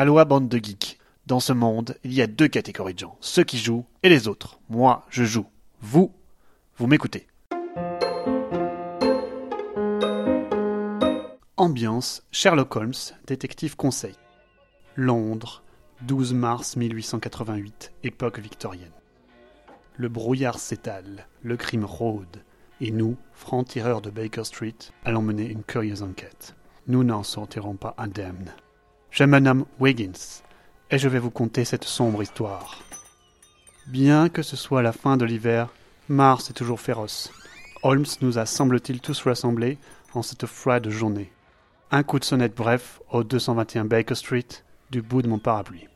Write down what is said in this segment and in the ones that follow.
Aloha bande de geeks. Dans ce monde, il y a deux catégories de gens, ceux qui jouent et les autres. Moi, je joue. Vous, vous m'écoutez. Ambiance Sherlock Holmes, détective conseil. Londres, 12 mars 1888, époque victorienne. Le brouillard s'étale, le crime rôde, et nous, francs-tireurs de Baker Street, allons mener une curieuse enquête. Nous n'en sortirons pas indemnes. Je me nomme Wiggins, et je vais vous conter cette sombre histoire. Bien que ce soit la fin de l'hiver, Mars est toujours féroce. Holmes nous a, semble-t-il, tous rassemblés en cette froide journée. Un coup de sonnette bref au 221 Baker Street, du bout de mon parapluie.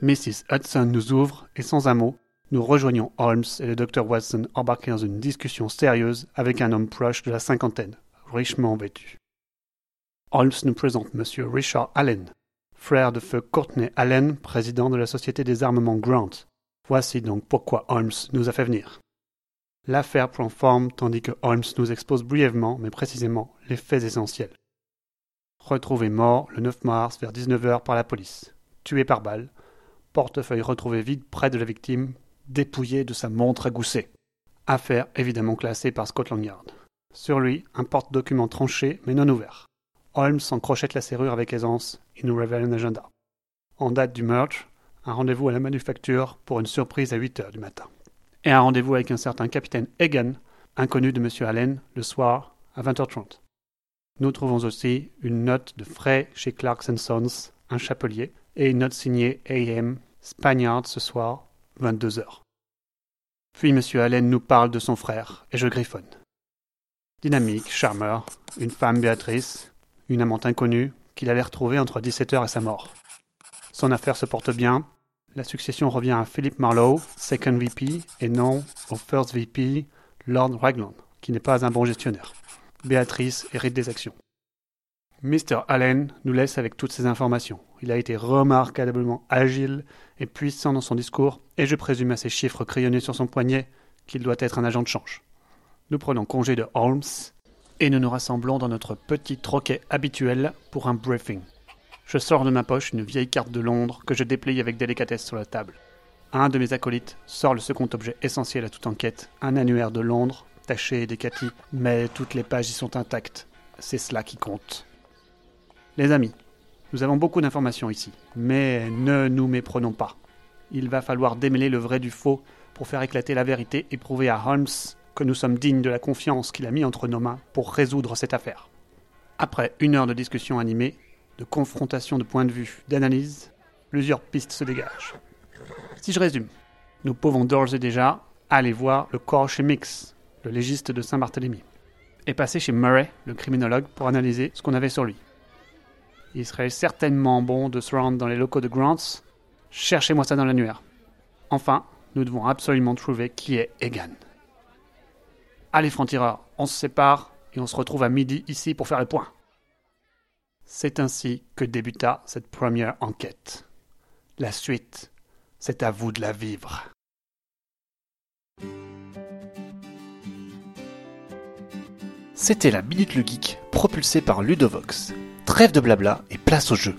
Mrs. Hudson nous ouvre et sans un mot, nous rejoignons Holmes et le docteur Watson embarqués dans une discussion sérieuse avec un homme proche de la cinquantaine, richement vêtu. Holmes nous présente M. Richard Allen, frère de feu Courtney Allen, président de la Société des armements Grant. Voici donc pourquoi Holmes nous a fait venir. L'affaire prend forme tandis que Holmes nous expose brièvement, mais précisément, les faits essentiels. Retrouvé mort le 9 mars vers 19h par la police. Tué par balle. Portefeuille retrouvé vide près de la victime, dépouillé de sa montre à gousset. Affaire évidemment classée par Scotland Yard. Sur lui, un porte-document tranché mais non ouvert. Holmes en crochette la serrure avec aisance et nous révèle un agenda. En date du merge, un rendez-vous à la manufacture pour une surprise à 8 heures du matin et un rendez-vous avec un certain capitaine Egan, inconnu de M. Allen, le soir à 20h30. Nous trouvons aussi une note de frais chez Clarkson Sons, un chapelier, et une note signée A.M. Spaniard ce soir, 22h. Puis M. Allen nous parle de son frère, et je griffonne. Dynamique, charmeur, une femme Béatrice, une amante inconnue, qu'il allait retrouver entre 17h et sa mort. Son affaire se porte bien, la succession revient à Philip Marlowe, second VP, et non au first VP, Lord Ragland, qui n'est pas un bon gestionnaire. Béatrice hérite des actions. Mr. Allen nous laisse avec toutes ces informations. Il a été remarquablement agile et puissant dans son discours, et je présume à ses chiffres crayonnés sur son poignet qu'il doit être un agent de change. Nous prenons congé de Holmes et nous nous rassemblons dans notre petit troquet habituel pour un briefing. Je sors de ma poche une vieille carte de Londres que je déplie avec délicatesse sur la table. Un de mes acolytes sort le second objet essentiel à toute enquête, un annuaire de Londres, taché et décati, mais toutes les pages y sont intactes. C'est cela qui compte. Les amis, nous avons beaucoup d'informations ici, mais ne nous méprenons pas. Il va falloir démêler le vrai du faux pour faire éclater la vérité et prouver à Holmes que nous sommes dignes de la confiance qu'il a mis entre nos mains pour résoudre cette affaire. Après une heure de discussion animée, de confrontation de points de vue, d'analyse, plusieurs pistes se dégagent. Si je résume, nous pouvons d'ores et déjà aller voir le corps chez Mix, le légiste de Saint-Barthélemy, et passer chez Murray, le criminologue, pour analyser ce qu'on avait sur lui. Il serait certainement bon de se rendre dans les locaux de Grants. Cherchez-moi ça dans l'annuaire. Enfin, nous devons absolument trouver qui est Egan. Allez, francs-tireurs, on se sépare et on se retrouve à midi ici pour faire le point. C'est ainsi que débuta cette première enquête. La suite, c'est à vous de la vivre. C'était la Minute le Geek, propulsée par Ludovox. Trêve de blabla et place au jeu.